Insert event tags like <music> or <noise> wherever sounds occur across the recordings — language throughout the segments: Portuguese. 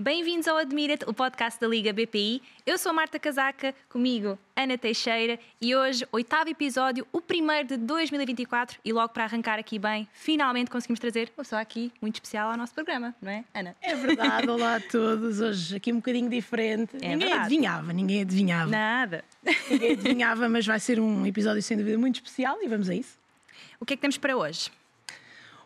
Bem-vindos ao Admira-te, o podcast da Liga BPI. Eu sou Marta Casaca, comigo Ana Teixeira e hoje, oitavo episódio, o primeiro de 2024 e logo para arrancar aqui bem, finalmente conseguimos trazer uma pessoa aqui muito especial ao nosso programa, não é, Ana? É verdade, olá a todos. Hoje aqui um bocadinho diferente. É ninguém verdade. adivinhava, ninguém adivinhava. Nada. Ninguém <laughs> adivinhava, mas vai ser um episódio sem dúvida muito especial e vamos a isso. O que é que temos para hoje?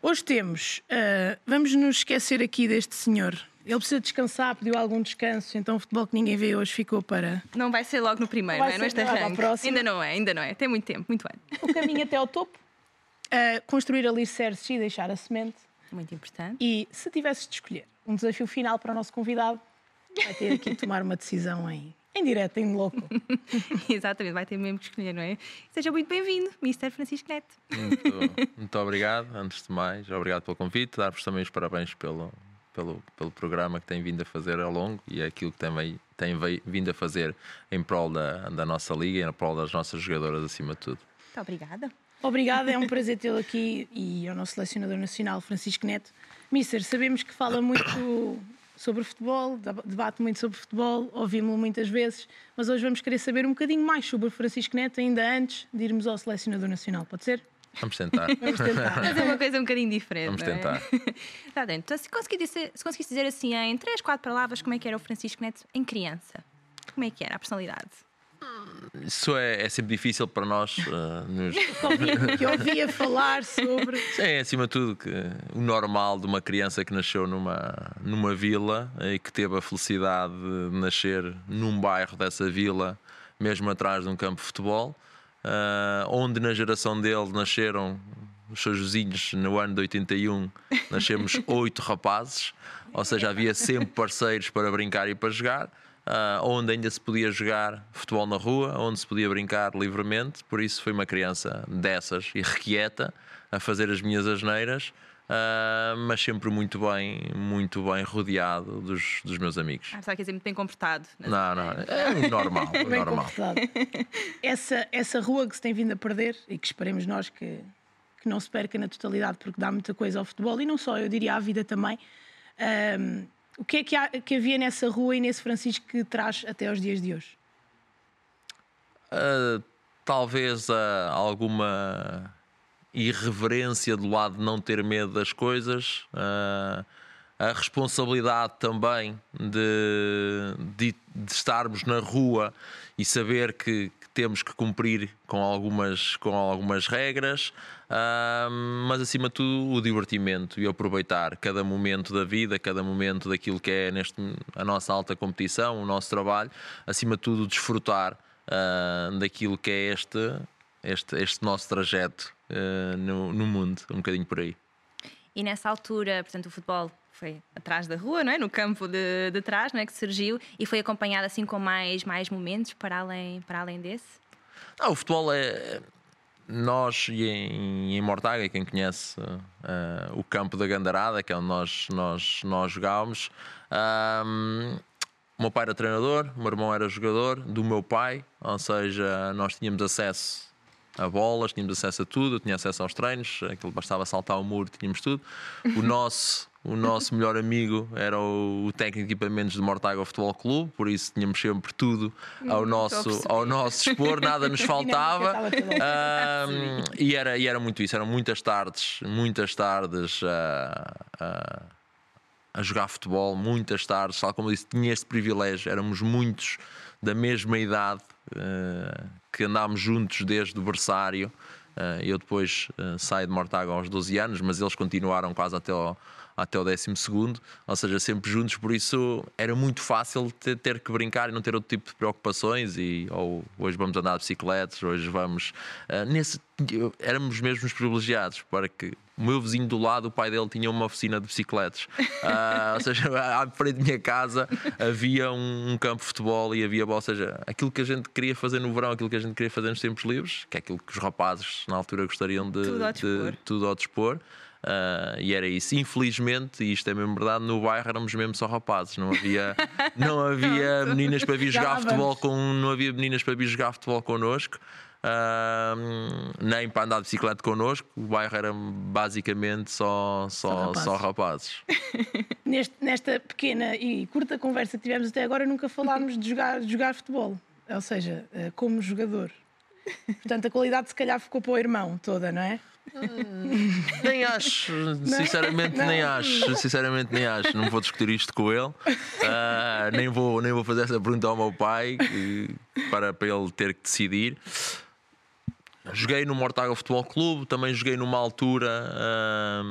Hoje temos, ah, vamos nos esquecer aqui deste senhor. Ele precisa descansar, pediu algum descanso, então o futebol que ninguém vê hoje ficou para Não vai ser logo no primeiro, Vai não é? ser logo à arranque. próxima. Ainda não é, ainda não é. Tem muito tempo, muito bem. o caminho até ao topo. Ah, <laughs> construir alicerces e deixar a semente. Muito importante. E se tivesses de escolher um desafio final para o nosso convidado, vai ter aqui de tomar uma decisão em, em direto, em louco. <laughs> Exatamente, vai ter mesmo que escolher, não é? Seja muito bem-vindo, Mr. Francisco Neto. Muito, muito obrigado, antes de mais, obrigado pelo convite, dar-vos também os parabéns pelo, pelo, pelo programa que tem vindo a fazer ao longo e aquilo que também tem vindo a fazer em prol da, da nossa liga e em prol das nossas jogadoras acima de tudo. Muito obrigada. Obrigada, é um prazer tê-lo aqui e ao nosso selecionador nacional, Francisco Neto. Mister, sabemos que fala muito sobre futebol, deba- debate muito sobre futebol, ouvimos-lo muitas vezes, mas hoje vamos querer saber um bocadinho mais sobre o Francisco Neto, ainda antes de irmos ao selecionador nacional, pode ser? <laughs> Vamos tentar. Vamos tentar. Mas é uma coisa um bocadinho diferente. Vamos é? tentar. <laughs> Tá dentro. Então, se conseguir dizer, se conseguisse dizer assim em três, quatro palavras, como é que era o Francisco Neto em criança? Como é que era a personalidade? Isso é, é sempre difícil para nós eh, nos, <laughs> que ouvia falar sobre. É, acima de tudo, que o normal de uma criança que nasceu numa, numa vila e que teve a felicidade de nascer num bairro dessa vila, mesmo atrás de um campo de futebol, ah, onde na geração dele nasceram os seus vizinhos no ano de 81, nascemos <laughs> oito rapazes, ou seja, havia sempre parceiros para brincar e para jogar. ah, onde ainda se podia jogar futebol na rua, onde se podia brincar livremente, por isso foi uma criança dessas, irrequieta, a fazer as minhas asneiras, ah, mas sempre muito bem, muito bem rodeado dos, dos meus amigos. Ah, pensava que ia dizer muito bem comportado. Não, não, é o normal, <laughs> o Bem normal. comportado. <laughs> Essa, essa rua que se tem vindo a perder e que esperemos nós que, que não se perca na totalidade, porque dá muita coisa ao futebol e não só, eu diria à vida também. Ahm, o que é que, há- que havia nessa rua e nesse Francisco que traz até aos dias de hoje? Uh, talvez uh, alguma irreverência do lado de não ter medo das coisas, uh, a responsabilidade também de, de, de estarmos na rua e saber que, que temos que cumprir com algumas, com algumas regras, uh, mas acima de tudo o divertimento e aproveitar cada momento da vida, cada momento daquilo que é neste, a nossa alta competição, o nosso trabalho, acima de tudo desfrutar ah, daquilo que é este, este, este nosso trajeto ah, no, no mundo, um bocadinho por aí. E nessa altura, portanto, o futebol foi atrás da rua, não é? No campo de, de trás, não é? Que surgiu e foi acompanhado assim com mais, mais momentos para além, para além desse. Ah, o futebol é. Nós e em, em Mortágua, quem conhece ah, o campo da Gandarada, que é onde nós, nós, nós jogávamos, ah, o meu pai era treinador, o meu irmão era jogador do meu pai, ou seja, nós tínhamos acesso a bolas, tínhamos acesso a tudo, eu tinha acesso aos treinos, aquilo bastava saltar o muro, tínhamos tudo. O <laughs> nosso, o nosso melhor amigo era o, técnico de equipamentos do Mortágua Futebol Clube, por isso tínhamos sempre tudo ao, nosso, ao nosso dispor, nada nos <laughs> faltava. Ahm, e, era, e era muito isso, eram muitas tardes, muitas tardes a, a, a jogar futebol, muitas tardes, tal como eu disse, tinha este privilégio, éramos muitos da mesma idade eh, que andámos juntos desde o berçário. Eh, eu depois eh, saio de Mortágua aos 12 anos, mas eles continuaram quase até ao, até o 12 segundo, ou seja, sempre juntos, por isso era muito fácil ter, ter que brincar e não ter outro tipo de preocupações e ou hoje vamos andar de bicicletas, hoje vamos eh, nesse éramos mesmo os privilegiados para que o meu vizinho do lado, o pai dele tinha uma oficina de bicicletas. <laughs> Ah, ou seja, à frente da minha casa havia um, um campo de futebol e havia, ou seja, aquilo que a gente queria fazer no verão, aquilo que a gente queria fazer nos tempos livres, que é aquilo que os rapazes na altura gostariam de Tudo ao de- dispor. tudo ao dispor. Ah, e era isso. Infelizmente, e isto é mesmo verdade, no bairro éramos mesmo só rapazes. Não havia, <laughs> não havia meninas para vir jogar futebol com. Não havia meninas para vir jogar futebol connosco. Nem para andar de bicicleta connosco. O bairro era basicamente só, Só só, rapazes. só rapazes. <laughs> neste, nesta pequena e curta conversa que tivemos até agora, nunca falámos de jogar, de jogar futebol. Ou seja, eh, como jogador. Portanto, a qualidade se calhar ficou para o irmão toda, não é? <laughs> Nem acho, sinceramente Não. nem acho, sinceramente nem acho. Não vou discutir isto com ele, <laughs> Ah, nem, vou, nem vou fazer essa pergunta ao meu pai eh, para, para ele ter que decidir. Joguei no Mortágua Futebol Clube, também joguei numa altura, ah,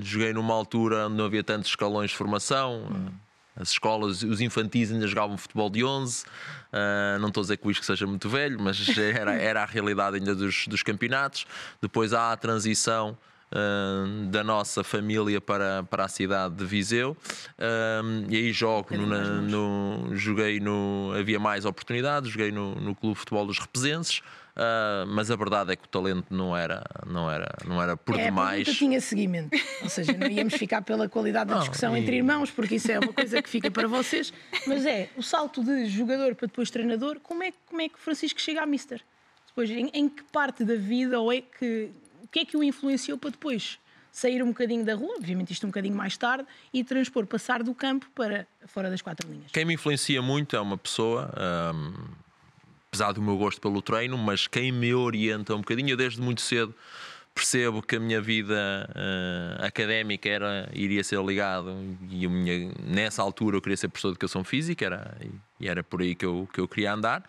joguei numa altura onde não havia tantos escalões de formação. As escolas, os infantis ainda jogavam futebol de 11. Ah, não estou a dizer que o Isco seja muito velho, mas <laughs> era, era a realidade ainda dos, dos campeonatos. Depois há a transição ah, da nossa família para, para a cidade de Viseu. Ah, e aí jogo, no, no- joguei no. Havia mais oportunidades, joguei no, no Clube Futebol dos Represenses. Ah, mas a verdade é que o talento não era, não era, não era por é, demais. pergunta tinha seguimento. Ou seja, não íamos ficar pela qualidade da Não, discussão e- entre irmãos, porque isso é uma coisa que fica para vocês. Mas é o salto de jogador para depois treinador. Como é, como é que o Francisco chega a Mister? Depois, em, em que parte da vida ou é que. O que é que o influenciou para depois sair um bocadinho da rua, obviamente isto um bocadinho mais tarde, e transpor, passar do campo para fora das quatro linhas? Quem me influencia muito é uma pessoa, hum, apesar do meu gosto pelo treino, mas quem me orienta um bocadinho, desde muito cedo percebo que a minha vida eh, académica era, iria ser ligado e minha, nessa altura eu queria ser professor de educação física era, e era por aí que eu, que eu queria andar.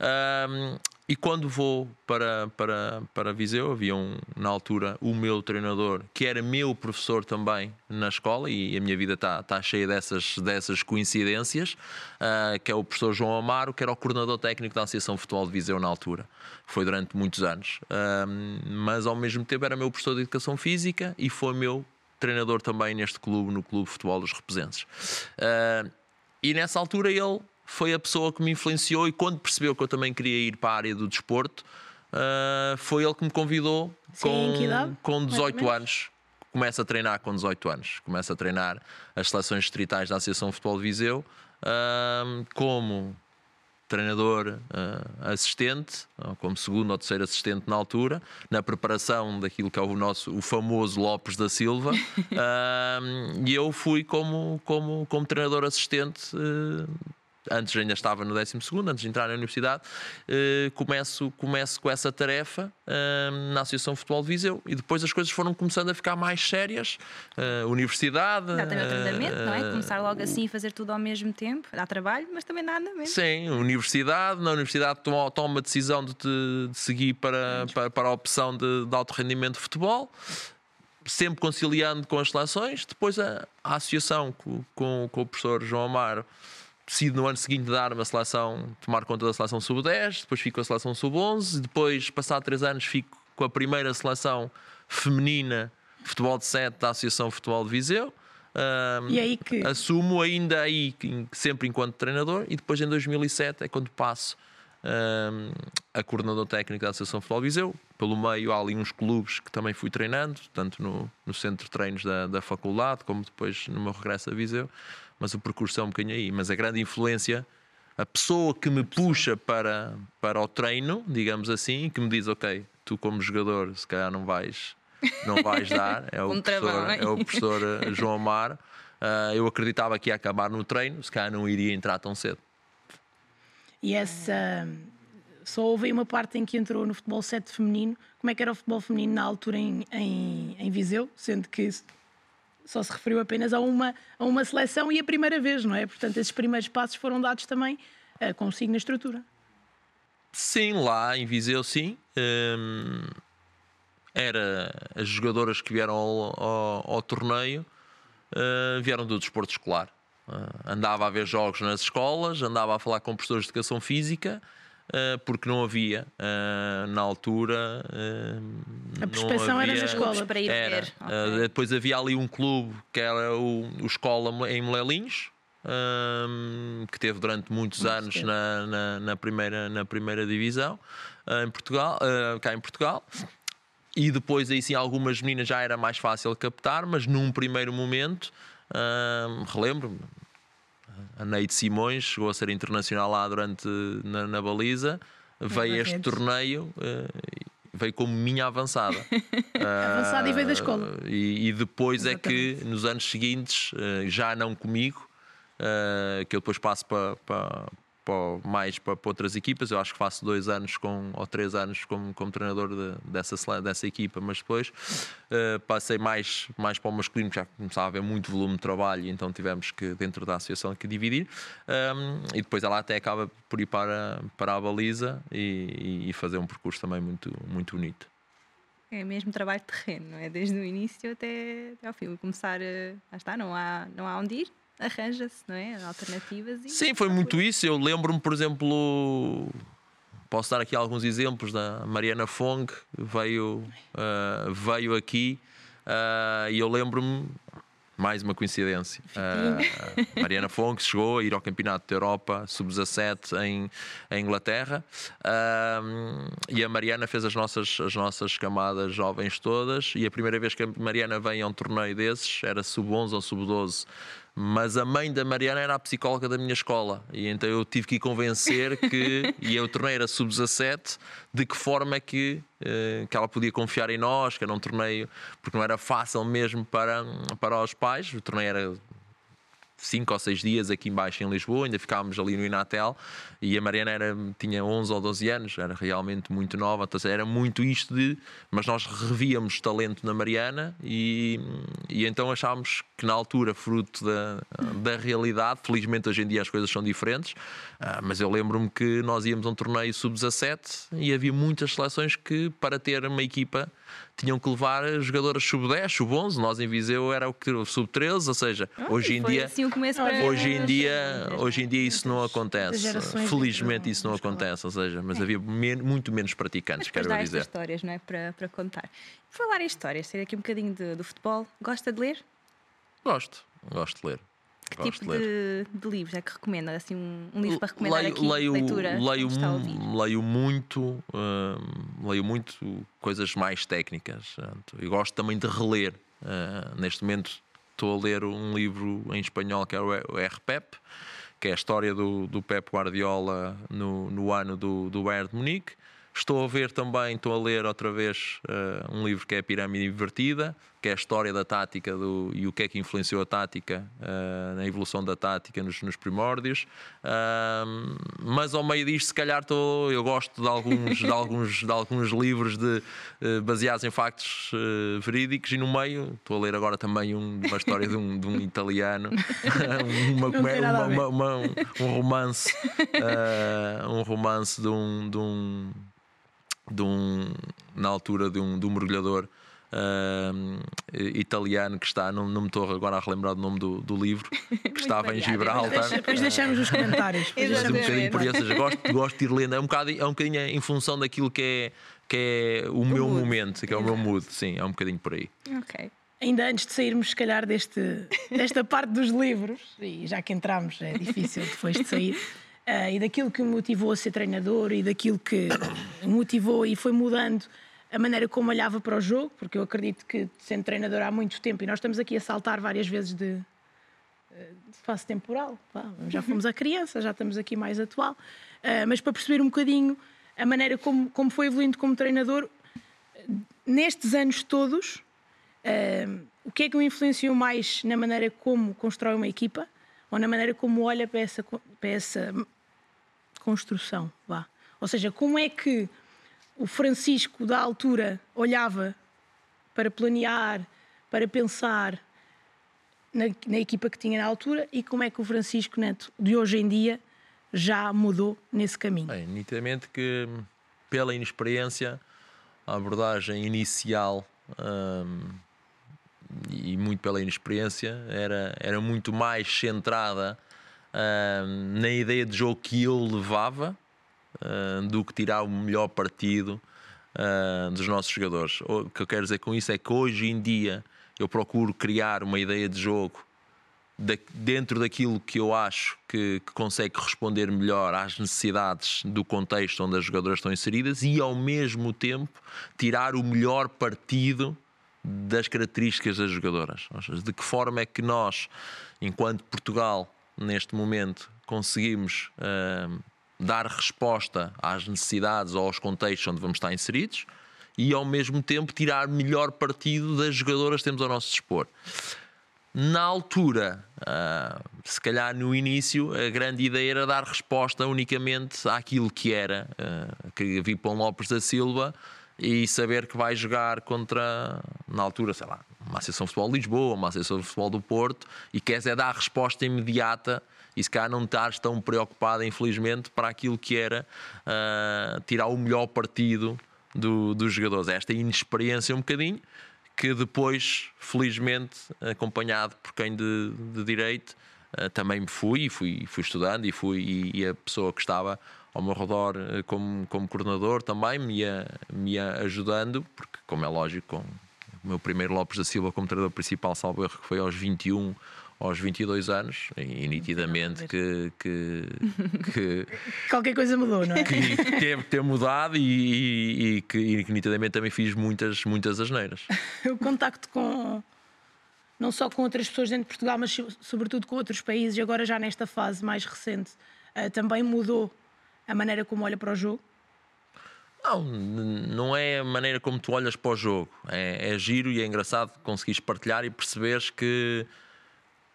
Hum, e quando vou para, para, para Viseu, havia um, na altura o meu treinador, que era meu professor também na escola, e a minha vida está tá cheia dessas, dessas coincidências, ah, que é o professor João Amaro, que era o coordenador técnico da Associação de Futebol de Viseu na altura. Foi durante muitos anos. Ah, mas ao mesmo tempo era meu professor de Educação Física e foi meu treinador também neste clube, no Clube Futebol dos Represenses. Ah, e nessa altura ele foi a pessoa que me influenciou e quando percebeu que eu também queria ir para a área do desporto, ah, foi ele que me convidou Sim, com, com Mais ou 18 menos? anos. Começa a treinar com 18 anos. Começa a treinar as seleções distritais da Associação de Futebol de Viseu ah, como treinador ah, assistente, como segundo ou terceiro assistente na altura, na preparação daquilo que é o nosso o famoso Lopes da Silva. <laughs> Ah, e eu fui como, como, como treinador assistente. ah, Antes ainda estava no 12, antes de entrar na universidade, eh, começo, começo com essa tarefa ah, na Associação de Futebol de Viseu e depois as coisas foram começando a ficar mais sérias. Ah, universidade. Dá também o tratamento, não é? ah, Começar logo assim e fazer tudo ao mesmo tempo. Dá trabalho, mas também dá andamento. Sim, universidade. Na universidade toma, toma a decisão de, te- de seguir para, para, para a opção de, de alto rendimento de futebol, sempre conciliando com as seleções. Depois a, a associação com, com, com o professor João Amaro decide no ano seguinte dar uma seleção, tomar conta da seleção sub-10, depois fico com a seleção sub-11, depois, passado três anos, fico com a primeira seleção feminina de futebol de 7 da Associação Futebol de Viseu. Ahm, E aí que. assumo ainda aí em- sempre enquanto treinador e depois em 2007 é quando passo hum, a coordenador técnico da Associação Futebol de Viseu. Pelo meio há ali uns clubes que também fui treinando, tanto no, no centro de treinos da, da faculdade como depois no meu regresso a Viseu. Mas o percurso é um bocadinho aí. Mas a grande influência, a pessoa que me puxa para, para o treino, digamos assim, que me diz, ok, tu como jogador se calhar não vais, não vais dar, <laughs> é o, Um professor, trabalho. é o professor eh, João Amar. Ah, eu acreditava que ia acabar no treino, se calhar não iria entrar tão cedo. E essa. Só houve aí uma parte em que entrou no futebol 7 feminino. Como é que era o futebol feminino na altura em, em, em Viseu? Sendo que só se referiu apenas a uma, a uma seleção e a primeira vez, não é? Portanto, esses primeiros passos foram dados também uh, consigo na estrutura. Sim, lá em Viseu, sim. Hum, era as jogadoras que vieram ao, ao- ao torneio uh, vieram do desporto escolar. Uh, andava a ver jogos nas escolas, andava a falar com professores de educação física, porque não havia uh, na altura. uh, A prospeção era na havia- escola. Para ir Era. ver. Uh, Ok. depois havia ali um clube que era o, o Escola em Melelinhos, um, que teve durante muitos Muito anos na, na, na primeira, na primeira divisão uh, em Portugal, uh, cá em Portugal. E depois aí sim algumas meninas já era mais fácil captar, mas num primeiro momento um, relembro-me. A Neide Simões chegou a ser internacional lá durante na, na baliza, veio a este torneio, eh, veio como minha avançada. <laughs> avançada e veio da escola. Uh, e, e, depois Exatamente. é que nos anos seguintes, uh, já não comigo, uh, que eu depois passo para, para, para, mais para, para, outras equipas. Eu acho que faço dois anos com, ou três anos como, como treinador de, dessa, dessa equipa, mas depois uh, passei mais, mais para o masculino, já começava a haver muito volume de trabalho, então tivemos que, dentro da associação, que dividir. Um, e depois ela até acaba por ir para, para a baliza e, e fazer um percurso também muito, muito bonito. É mesmo trabalho de terreno, não é? Desde o início até, até ao fim. Começar, a, lá está, não há, não há onde ir, arranja-se, não é? Alternativas. E Sim, foi muito isso. Eu lembro-me, por exemplo, posso dar aqui alguns exemplos da Mariana Fong, veio, uh, veio aqui uh, e eu lembro-me. Mais uma coincidência. Uh, Mariana Fong chegou a ir ao Campeonato da Europa Sub-17 em, em, Inglaterra e a Mariana fez as nossas, as nossas camadas jovens todas. E a primeira vez que a Mariana vem a um torneio desses era Sub-11 ou Sub-12 mas a mãe da Mariana era a psicóloga da minha escola. E então eu tive que convencer que, <laughs> e eu tornei era sub-17, de que forma é que, eh, que ela podia confiar em nós, que era um torneio, porque não era fácil mesmo para, para os pais, o torneio era cinco ou seis dias aqui embaixo em Lisboa, ainda ficávamos ali no Inatel e a Mariana era, tinha 11 ou 12 anos, era realmente muito nova, então era muito isto de. Mas nós revíamos talento na Mariana e, e então achávamos que na altura, fruto da, da realidade, felizmente hoje em dia as coisas são diferentes, ah, mas eu lembro-me que nós íamos a um torneio sub-17 e havia muitas seleções que, para ter uma equipa, tinham que levar jogadoras sub-10, sub-11. Nós em Viseu era o que sub-13, ou seja, ah, hoje em dia. Assim hoje em dia, hoje em dia isso não acontece. Felizmente isso não acontece, ou seja, mas é. havia men muito menos praticantes, mas quero dizer. histórias, não é? Para, para contar. Por falar em histórias, sei aqui um bocadinho de, do futebol. Gosta de ler? Gosto, gosto de ler. Que Gosto tipo de, de, de, livros é que recomenda? Assim, um, um livro para recomendar leio, aqui, leio, leitura? Leio, leio muito, hum, leio muito coisas mais técnicas. E gosto também de reler. Uh, neste momento estou a ler um livro em espanhol que é o RPEP, que é a história do, do Pep Guardiola no, no ano do, do Bayern de Munique. Estou a ver também, estou a ler outra vez uh, um livro que é a Pirâmide Invertida, que é a história da tática do, e o que é que influenciou a tática uh, na evolução da tática nos, nos primórdios. Uh, mas ao meio disto, se calhar, estou, eu gosto de alguns, de alguns, de alguns livros de, baseados em factos verídicos, e no meio estou a ler agora também um, uma história de um, de um italiano, <laughs> uma, uma, uma, uma, um romance, um romance de um, de um de um, na altura de um, de um mergulhador uh, italiano que está, não, não me estou agora a relembrar do nome do, do livro, <laughs> que estava em Gibraltar. Depois deixamos os comentários. <laughs> Um bocadinho por isso, gosto, gosto de ir lendo, é um, bocado, é um bocadinho em função daquilo que é, que é o, o meu mood. momento, que é o meu mood, sim, é um bocadinho por aí. Ok. Ainda antes de sairmos, se calhar, deste, <laughs> desta parte dos livros, e já que entramos, é difícil depois de sair uh, e daquilo que me motivou a ser treinador e daquilo que <coughs> motivou e foi mudando a maneira como olhava para o jogo, porque eu acredito que sendo treinador há muito tempo e nós estamos aqui a saltar várias vezes de, eh, de fase temporal, já fomos a criança, já estamos aqui mais atual, uh, mas para perceber um bocadinho a maneira como, como foi evoluindo como treinador nestes anos todos, uh, o que é que o influenciou mais na maneira como constrói uma equipa ou na maneira como olha para essa, para essa construção. Vá. Ou seja, como é que o Francisco da altura olhava para planear, para pensar na, na, equipa que tinha na altura e como é que o Francisco Neto de hoje em dia já mudou nesse caminho? Bem, nitidamente que pela inexperiência, a abordagem inicial hum, e muito pela inexperiência era, era muito mais centrada uh, na ideia de jogo que eu levava uh, do que tirar o melhor partido uh, dos nossos jogadores. O que eu quero dizer com isso é que hoje em dia eu procuro criar uma ideia de jogo dentro daquilo que eu acho que, que, consegue responder melhor às necessidades do contexto onde as jogadoras estão inseridas e ao mesmo tempo tirar o melhor partido das características das jogadoras. Seja, de que forma é que nós, enquanto Portugal, neste momento, conseguimos uh, dar resposta às necessidades ou aos contextos onde vamos estar inseridos e ao mesmo tempo tirar melhor partido das jogadoras que temos ao nosso dispor. Na altura, uh, se calhar no início, a grande ideia era dar resposta unicamente àquilo que era, uh, que vi Pão Lopes da Silva e saber que vai jogar contra, na altura, sei lá, uma Associação de Futebol de Lisboa, uma Associação de Futebol do Porto, e queres é dar resposta imediata e se calhar não estás tão preocupada, infelizmente, para aquilo que era uh, tirar o melhor partido do, dos jogadores. Esta inexperiência um bocadinho, que depois, felizmente, acompanhado por quem de, de direito, uh, também me fui, fui, fui estudando e fui e, e, a pessoa que estava ao meu redor uh, como, como coordenador também me ia, me ia ajudando, porque como é lógico, com o meu primeiro Lopes da Silva como treinador principal, salvo erro, que foi aos 21 aos 22 anos e nitidamente que, que, <laughs> que qualquer coisa mudou, não é? Que teve ter mudado e, e, e, que, e, que, nitidamente também fiz muitas, muitas asneiras. <laughs> o contacto com não só com outras pessoas dentro de Portugal, mas sobretudo com outros países, e agora já nesta fase mais recente, uh, também mudou a maneira como olha para o jogo? Não, não é a maneira como tu olhas para o jogo. É, é giro e é engraçado conseguires partilhar e perceberes que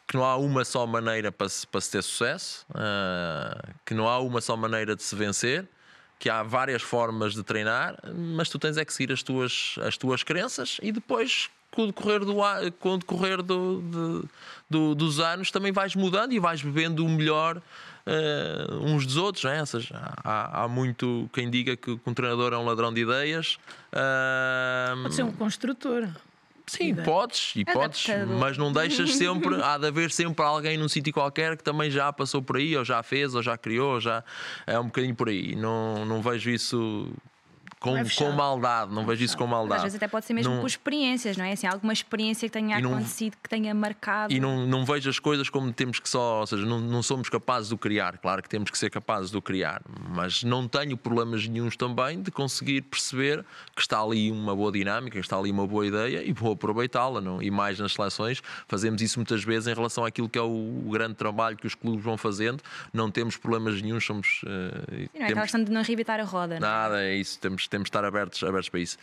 que não há uma só maneira para se, para se ter sucesso, uh, que não há uma só maneira de se vencer, que há várias formas de treinar, mas tu tens é que seguir as tuas, as tuas crenças e depois com o decorrer, do, com o decorrer do, de, do, dos anos também vais mudando e vais bebendo o melhor uh, uns dos outros. Né? Ou seja, há, há, muito quem diga que um treinador é um ladrão de ideias. Uh, Pode ser um construtor. Sim, podes, e podes, mas não deixas <laughs> sempre, há de haver sempre alguém num sítio qualquer que também já passou por aí, ou já fez, ou já criou, ou já é um bocadinho por aí. Não, não vejo isso com, com maldade, não, vejo isso com maldade. Às vezes até pode ser mesmo não, por experiências, não é? Assim, alguma experiência que tenha não, acontecido, que tenha marcado. E não, não vejo as coisas como temos que só, ou seja, não, não somos capazes de o criar. Claro que temos que ser capazes de o criar, mas não tenho problemas nenhums também de conseguir perceber que está ali uma boa dinâmica, que está ali uma boa ideia e vou aproveitá-la. E mais nas seleções, fazemos isso muitas vezes em relação àquilo que é o, o grande trabalho que os clubes vão fazendo. Não temos problemas nenhums, somos. Uh, Sim, não é temos... questão de não arrebitar a roda. Não é? Nada, é isso, temos temos de estar abertos, abertos para isso.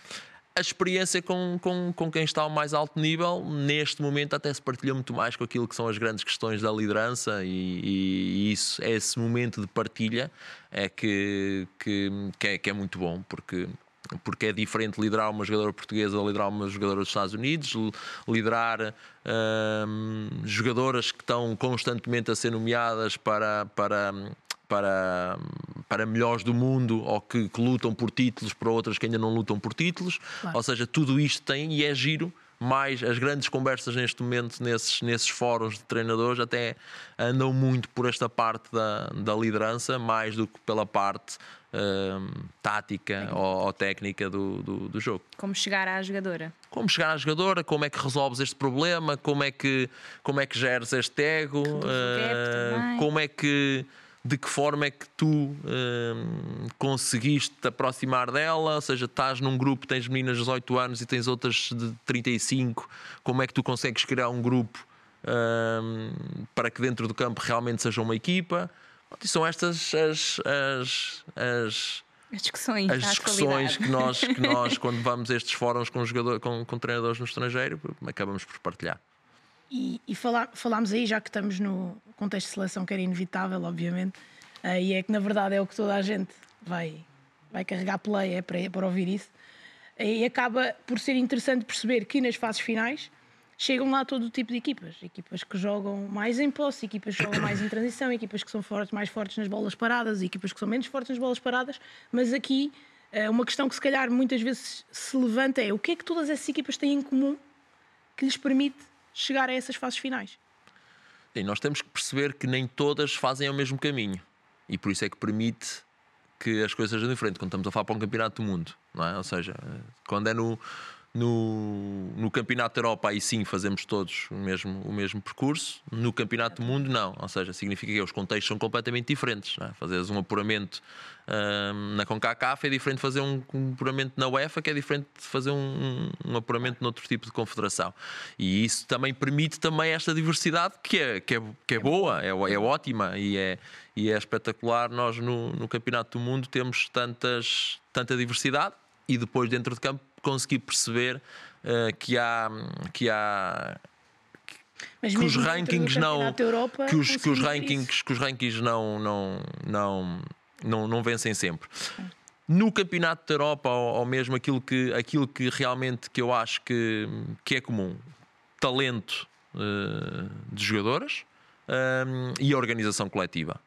A experiência com, com, com quem está ao mais alto nível, neste momento, até se partilha muito mais com aquilo que são as grandes questões da liderança, e, e isso, esse momento de partilha é que, que, que, é, que é muito bom, porque porque é diferente liderar uma jogadora portuguesa ou liderar uma jogadora dos Estados Unidos, liderar hum, jogadoras que estão constantemente a ser nomeadas para, para, para, para melhores do mundo ou que, que, lutam por títulos para outras que ainda não lutam por títulos. Claro. Ou seja, tudo isto tem e é giro. Mais as grandes conversas neste momento nesses, nesses fóruns de treinadores até andam muito por esta parte da, da liderança, mais do que pela parte hum, tática ou, ou, técnica do, do, do, jogo. Como chegar à jogadora? Como chegar à jogadora, como é que resolves este problema, como é que, como é que geres este ego, uh, como é que de que forma é que tu hum, conseguiste te aproximar dela, ou seja, estás num grupo, tens meninas de 18 anos e tens outras de 35, como é que tu consegues criar um grupo hum, para que dentro do campo realmente seja uma equipa? E são estas as, as, as as discussões, as discussões que nós, que <laughs> nós, quando vamos a estes fóruns com, jogador, com, com treinadores no estrangeiro, acabamos por partilhar. E, e falar, falámos aí, já que estamos no contexto de seleção, que era inevitável, obviamente, uh, e é que na verdade é o que toda a gente vai, vai carregar play é para, é para ouvir isso. E acaba por ser interessante perceber que nas fases finais chegam lá todo o tipo de equipas. Equipas que jogam mais em posse, equipas que jogam mais em transição, equipas que são fortes, mais fortes nas bolas paradas, equipas que são menos fortes nas bolas paradas. Mas aqui, eh, uma questão que se calhar muitas vezes se levanta é o que é que todas essas equipas têm em comum que lhes permite chegar a essas fases finais. E nós temos que perceber que nem todas fazem o mesmo caminho. E por isso é que permite que as coisas sejam diferentes quando estamos a falar para um campeonato do mundo, não é? Ou seja, quando é no, no, no Campeonato Europa, aí sim fazemos todos o mesmo, o mesmo percurso. No Campeonato do Mundo, não. Ou seja, significa que os contextos são completamente diferentes. É? Fazeres um apuramento um, na CONCACAF é diferente de fazer um, um, apuramento na UEFA, que é diferente de fazer um, um, apuramento noutro tipo de confederação. E isso também permite também esta diversidade que é, que é, que é boa, é, é ótima e é, e é espetacular. Nós no, no Campeonato do Mundo temos tantas, tanta diversidade e depois dentro de campo conseguir perceber uh, que há que há Mas que os rankings não Europa, que os, que os rankings isso. que os rankings não não não não, não vencem sempre no campeonato da Europa ou, ou mesmo aquilo que aquilo que realmente que eu acho que que é comum talento eh, de jogadoras ehm, e a organização coletiva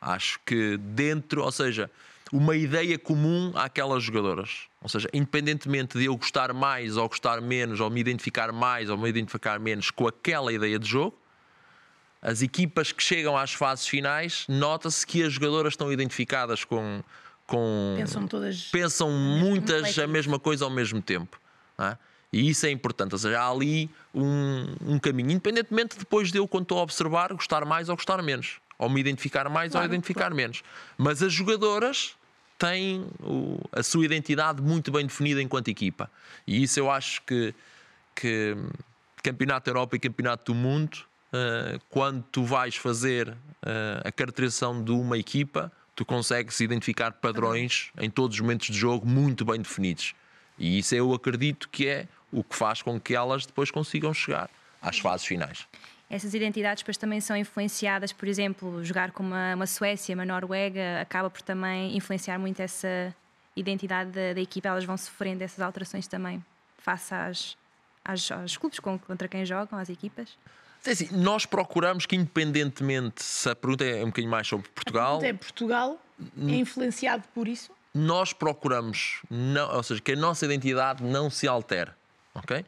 acho que dentro ou seja uma ideia comum àquelas jogadoras. Ou seja, independentemente de eu gostar mais ou gostar menos, ou me identificar mais ou me identificar menos com aquela ideia de jogo, as equipas que chegam às fases finais, nota-se que as jogadoras estão identificadas com. com Pensam todas. pensam muitas a mesma coisa ao mesmo tempo. é? E isso é importante. Ou seja, há ali um, um caminho, independentemente depois de eu, quando estou a observar, gostar mais ou gostar menos. Ou me identificar mais Claro, ou identificar menos. Mas as jogadoras têm o- a sua identidade muito bem definida enquanto equipa. E isso eu acho que, que Campeonato da Europa e Campeonato do Mundo, eh, quando tu vais fazer eh, a caracterização de uma equipa, tu consegues identificar padrões em todos os momentos de jogo muito bem definidos. E isso eu acredito que é o que faz com que elas depois consigam chegar às fases finais. Essas identidades depois também são influenciadas, por exemplo, jogar com uma, uma Suécia, uma Noruega, acaba por também influenciar muito essa identidade da, da equipa. Elas vão sofrendo essas alterações também, face às, às, aos clubes com- contra quem jogam, às equipas. É assim, nós procuramos que, independentemente se a pergunta é um bocadinho mais sobre Portugal, Até Portugal é influenciado por isso. nós procuramos, não, ou seja, que a nossa identidade não se altere, ok?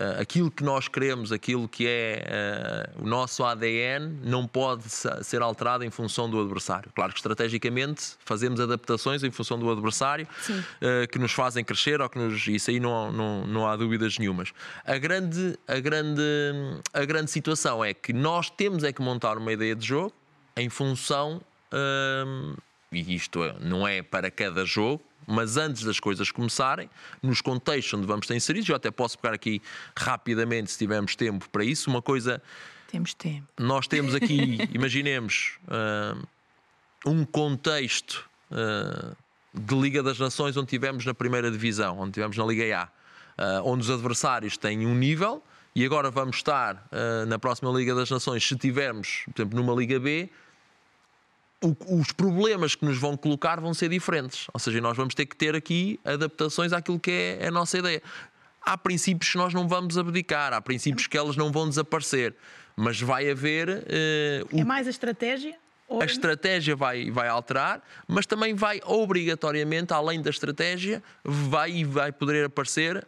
Eh, aquilo que nós queremos, aquilo que é eh, o nosso ADN, não pode ser alterado em função do adversário. Claro que estrategicamente fazemos adaptações em função do adversário Sim. eh, que nos fazem crescer ou que nos. Isso aí não, não, não há dúvidas nenhumas. A grande, a, grande, a grande situação é que nós temos é que montar uma ideia de jogo em função. hum, e isto é- não é para cada jogo, mas antes das coisas começarem, nos contextos onde vamos estar inseridos, eu até posso pegar aqui rapidamente, se tivermos tempo para isso, uma coisa Temos tempo. nós temos aqui, <laughs> imaginemos, ah, um contexto ah, de Liga das Nações onde tivemos na primeira divisão, onde tivemos na Liga A, ah, onde os adversários têm um nível e agora vamos estar na próxima Liga das Nações, se tivermos, por exemplo, numa Liga B, os problemas que nos vão colocar vão ser diferentes. Ou seja, nós vamos ter que ter aqui adaptações àquilo que é a nossa ideia. Há princípios que nós não vamos abdicar, há princípios que elas não vão desaparecer, mas vai haver eh, o É mais a estratégia? Ou a estratégia vai, vai alterar, mas também vai obrigatoriamente, além da estratégia, vai, vai poder aparecer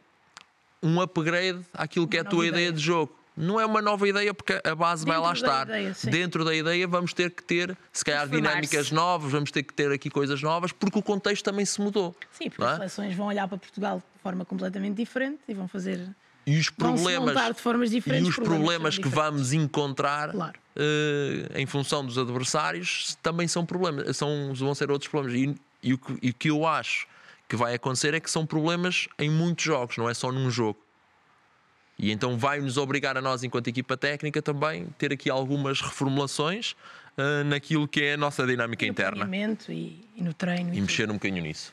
um upgrade àquilo que é a tua ideia. ideia de jogo. Não é uma nova ideia porque a base vai Dentro lá da estar. ideia. Dentro da ideia vamos ter que ter, se calhar, dinâmicas novas, vamos ter que ter aqui coisas novas, porque o contexto também se mudou. Sim, porque é? as seleções vão olhar para Portugal de forma completamente diferente e vão fazer. E os problemas, e os problemas que vamos encontrar Claro. eh, em função dos adversários também são problemas, são, vão ser outros problemas. E, e o que, e o que eu acho que vai acontecer é que são problemas em muitos jogos, não é só num jogo. E então vai nos obrigar a nós, enquanto equipa técnica, também ter aqui algumas reformulações eh, naquilo que é a nossa dinâmica no interna e, e no treino. e tudo. mexer um bocadinho nisso.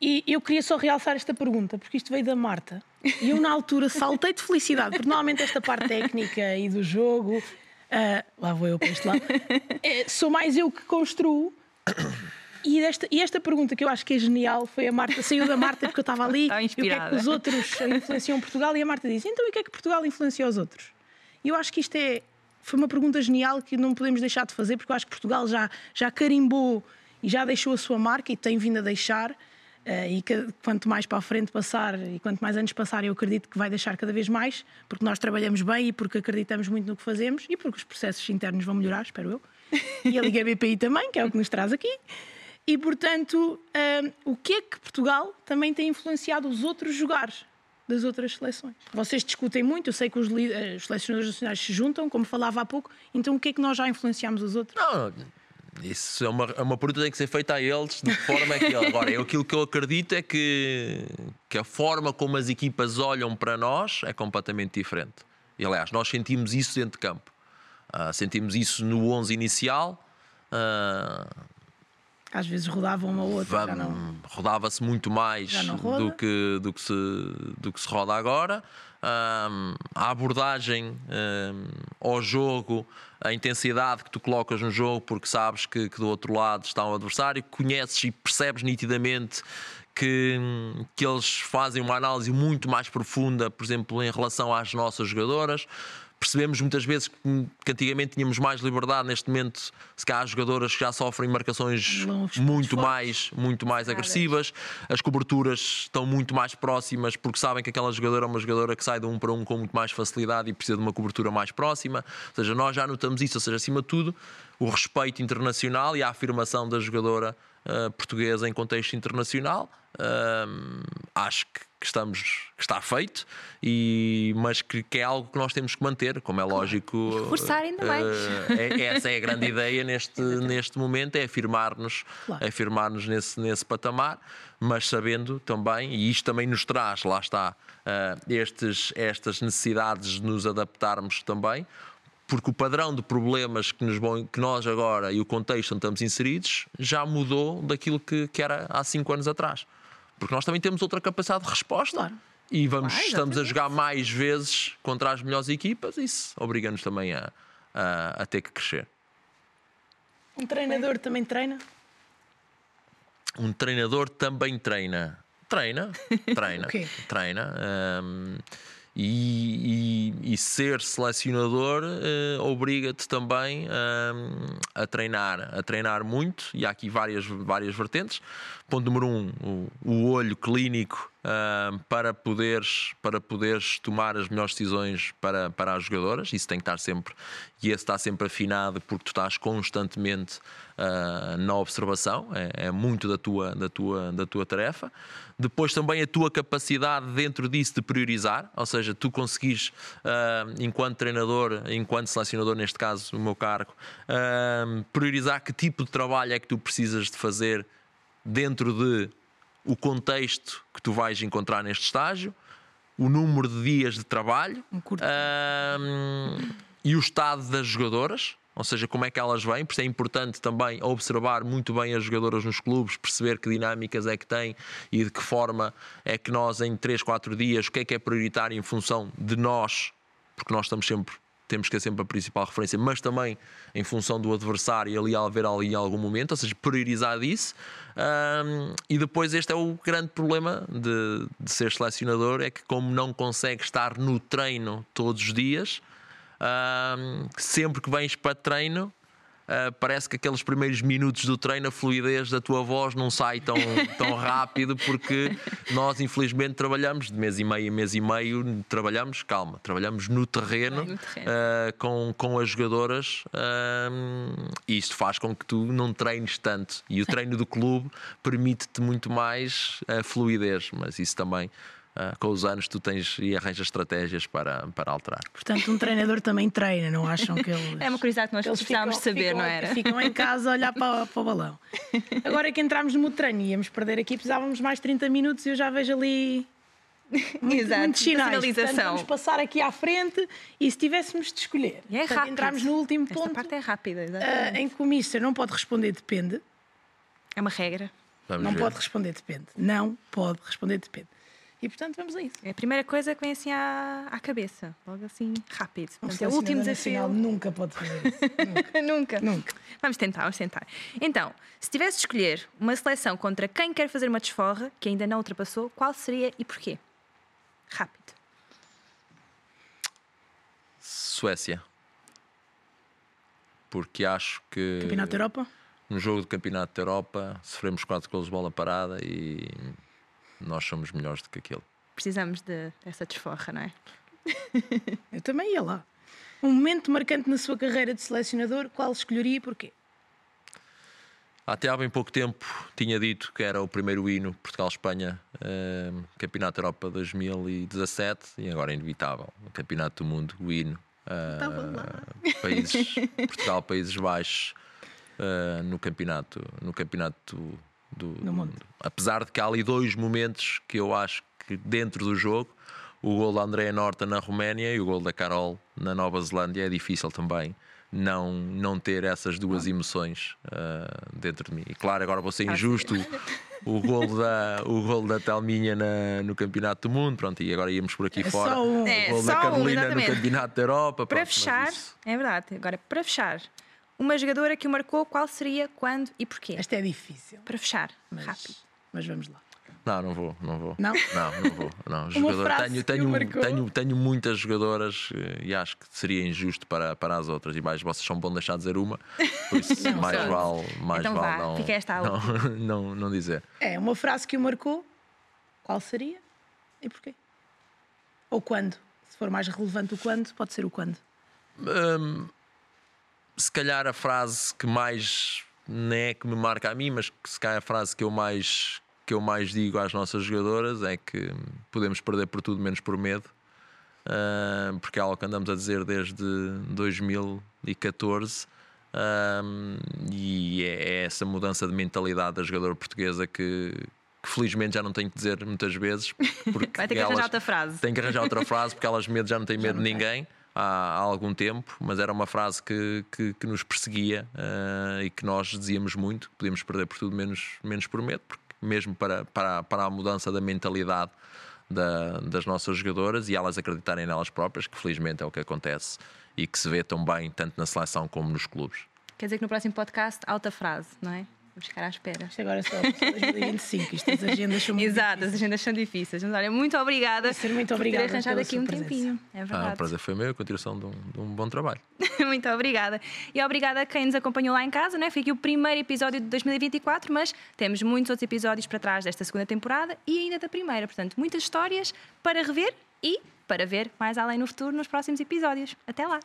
E eu queria só realçar esta pergunta, porque isto veio da Marta. E eu, na altura, saltei de felicidade, porque normalmente esta parte técnica e do jogo. ah, lá vou eu para este lado. eh, sou mais eu que construo. E esta, e esta pergunta que eu acho que é genial foi a Marta, saiu da Marta porque eu estava ali. <laughs> E o que é que os outros influenciam Portugal? E a Marta disse: então e o que é que Portugal influencia os outros? E eu acho que isto é, foi uma pergunta genial que não podemos deixar de fazer, porque eu acho que Portugal já, já carimbou e já deixou a sua marca e tem vindo a deixar. eh, e que, quanto mais para a frente passar e quanto mais anos passar, eu acredito que vai deixar cada vez mais, porque nós trabalhamos bem e porque acreditamos muito no que fazemos e porque os processos internos vão melhorar, espero eu. E a Liga BPI também, que é o que nos traz aqui. E portanto, hum, o que é que Portugal também tem influenciado os outros jogares das outras seleções? Vocês discutem muito, eu sei que os, eh, os selecionadores nacionais se juntam, como falava há pouco, então o que é que nós já influenciamos os outros? Não, isso é uma, é uma pergunta que tem que ser feita a eles de forma é que. Agora, aquilo que eu acredito é que, que a forma como as equipas olham para nós é completamente diferente. E aliás, nós sentimos isso dentro de campo. Ah, sentimos isso no 11 inicial. Às vezes rodava uma ou outra. já não- Vamos- rodava-se muito mais do que, do, que se, do que se roda agora. Ahm, a abordagem ahm, ao jogo, a intensidade que tu colocas no jogo, porque sabes que, que do outro lado está um adversário, conheces e percebes nitidamente que, que eles fazem uma análise muito mais profunda, por exemplo, em relação às nossas jogadoras. Percebemos muitas vezes que, que antigamente tínhamos mais liberdade, neste momento, se calhar há jogadoras que já sofrem marcações Longos muito mais, muito mais agressivas, as coberturas estão muito mais próximas porque sabem que aquela jogadora é uma jogadora que sai de um para um com muito mais facilidade e precisa de uma cobertura mais próxima. Ou seja, nós já notamos isso, ou seja, acima de tudo, o respeito internacional e a afirmação da jogadora ah, portuguesa em contexto internacional. Ahm, acho que, que estamos que está feito e mas que, que é algo que nós temos que manter como é lógico E reforçar ainda mais. eh, é- essa é a grande ideia neste, neste momento, é afirmar-nos Claro. é afirmar-nos nesse, nesse patamar, mas sabendo também, e isto também nos traz, lá está, eh, estes, estas necessidades de nos adaptarmos também, porque o padrão de problemas que, nos vão, que nós agora e o contexto onde estamos inseridos já mudou daquilo que, que era há cinco anos atrás. Porque nós também temos outra capacidade de resposta. Claro. E vamos, estamos a jogar mais vezes contra as melhores equipas, isso obriga-nos também a, a, a ter que crescer. Um treinador também treina? Um treinador também treina. Treina, <laughs> treina, treina. hum, e, e- e ser selecionador eh, obriga-te também hum, a treinar, a treinar muito, e há aqui várias, várias vertentes. Ponto número um, o, o olho clínico para, poderes, para poderes tomar as melhores decisões para, para as jogadoras. Isso tem que estar sempre, e esse está sempre afinado porque tu estás constantemente ah, na observação, é, é muito da tua, da, tua, da tua tarefa. Depois também a tua capacidade dentro disso de priorizar, ou seja, tu conseguires, ah, enquanto treinador, enquanto selecionador, neste caso, o meu cargo, priorizar que tipo de trabalho é que tu precisas de fazer dentro de o contexto que tu vais encontrar neste estágio, o número de dias de trabalho Um ahm, e o estado das jogadoras, ou seja, como é que elas vêm, por isso é importante também observar muito bem as jogadoras nos clubes, perceber que dinâmicas é que têm e de que forma é que nós em 3, 4 dias, o que é que é prioritário em função de nós, porque nós estamos sempre temos que ser sempre a principal referência, mas também em função do adversário ali haver ali em algum momento, ou seja, priorizar isso. Ahm, e depois este é o grande problema de, de ser selecionador, é que como não consegue estar no treino todos os dias, ahm, sempre que vens para treino, ah, parece que aqueles primeiros minutos do treino, a fluidez da tua voz não sai tão, <laughs> tão rápido, porque nós, infelizmente, trabalhamos de mês e meio em mês e meio, trabalhamos, calma, trabalhamos no terreno, No terreno. ah, com, com as jogadoras, ah, e isto faz com que tu não treines tanto. E o <laughs> treino do clube permite-te muito mais a fluidez, mas isso também. Ah, com os anos tu tens e arranjas estratégias para, para alterar. Portanto, um treinador também treina, não acham que eles. É uma curiosidade que nós Eles precisávamos ficam- saber, ficam- não era? Ficam em casa a olhar para, para o balão. <laughs> Agora que entramos no mood treino e íamos perder aqui, precisávamos mais 30 minutos e eu já vejo ali muito, Exato, muitos sinais. sinalização. Portanto, vamos passar aqui à frente e se tivéssemos de escolher. E é Portanto, rápido. entramos no último Esta ponto parte é rápida, ah, exatamente. em que o Mister não pode responder depende. É uma regra. Vamos não ver. pode responder depende. Não pode responder depende. E portanto vamos a isso. É a primeira coisa que vem assim à, à cabeça. Logo assim, rápido. Portanto, é o último desafio. nunca pode fazer isso. <laughs> Nunca. Nunca. Nunca. Vamos tentar, vamos tentar. Então, se tivesse de escolher uma seleção contra quem quer fazer uma desforra, que ainda não ultrapassou, qual seria e porquê? Rápido. Suécia. Porque acho que Campeonato da Europa? no jogo do Campeonato da Europa sofremos 4 golos de bola parada e nós somos melhores do que aquilo. Precisamos de, dessa desforra, não é? Eu também ia lá. Um momento marcante na sua carreira de selecionador, qual escolheria e porquê? Até há bem pouco tempo tinha dito que era o primeiro hino Portugal-Espanha, eh, Campeonato Europa 2017 e agora é inevitável. O Campeonato do Mundo, o hino. eh, países, <laughs> Portugal, Países Baixos eh, no campeonato, no campeonato do, do mundo. Apesar de que há ali dois momentos que eu acho que dentro do jogo, o gol da Andrea Norta na Roménia e o gol da Carol na Nova Zelândia é difícil também não, não ter essas duas emoções uh, dentro de mim. E claro, agora vou ser injusto. <laughs> O golo da, o golo da Telminha na, no Campeonato do Mundo, pronto, e agora íamos por aqui É fora. só um. É, o golo só da um, Carolina no exatamente. Campeonato da Europa. Para pronto, fechar, isso- é verdade, agora para fechar, uma jogadora que o marcou, qual seria, quando e porquê? Esta é difícil, Para fechar, mas, rápido. mas vamos lá. Não, não vou, não vou. Não? Não, não vou. Não. Jogador, tenho, que tenho, tenho, tenho muitas jogadoras eh, e acho que seria injusto para, para as outras. E mais, vocês são bom deixar de dizer uma, por isso <laughs> Não, mais vale, mais Então vale vá, não, fica esta a não, <laughs> não, não dizer. É uma frase que o marcou, qual seria e porquê? Ou quando? Se for mais relevante o quando, pode ser o quando. Hum, se calhar a frase que mais não é que me marca a mim, mas que se calhar a frase que eu mais que eu mais digo às nossas jogadoras é que podemos perder por tudo menos por medo. Hum, porque é algo que andamos a dizer desde 2014 hum, e é, é essa mudança de mentalidade da jogadora portuguesa que, que felizmente já não tenho que dizer muitas vezes <laughs> porque Vai ter que arranjar outra frase. tem que arranjar outra frase porque elas medo já não têm <laughs> medo de ninguém há, há algum tempo, mas era uma frase que, que, que nos perseguia ah, e que nós dizíamos muito, podíamos perder por tudo menos, menos por medo, porque mesmo para, para, para a mudança da mentalidade da- das nossas jogadoras e elas acreditarem nelas próprias, que felizmente é o que acontece e que se vê tão bem tanto na seleção como nos clubes. Quer dizer que no próximo podcast, alta frase, não é? Vamos ficar à espera. Isto agora é só 2025, isto as agendas são muito Exato, as difíceis. agendas são difíceis. Mas olha, muito obrigada Ser muito por ter obrigada arranjado aqui um presença. tempinho. É Ah, verdade. o prazer foi meu, a continuação de um, de um bom trabalho. <laughs> Muito obrigada. E obrigada a quem nos acompanhou lá em casa, né? Foi aqui o primeiro episódio de 2024, mas temos muitos outros episódios para trás desta segunda temporada e ainda da primeira. Portanto, muitas histórias para rever e para ver mais além no futuro nos próximos episódios. Até lá!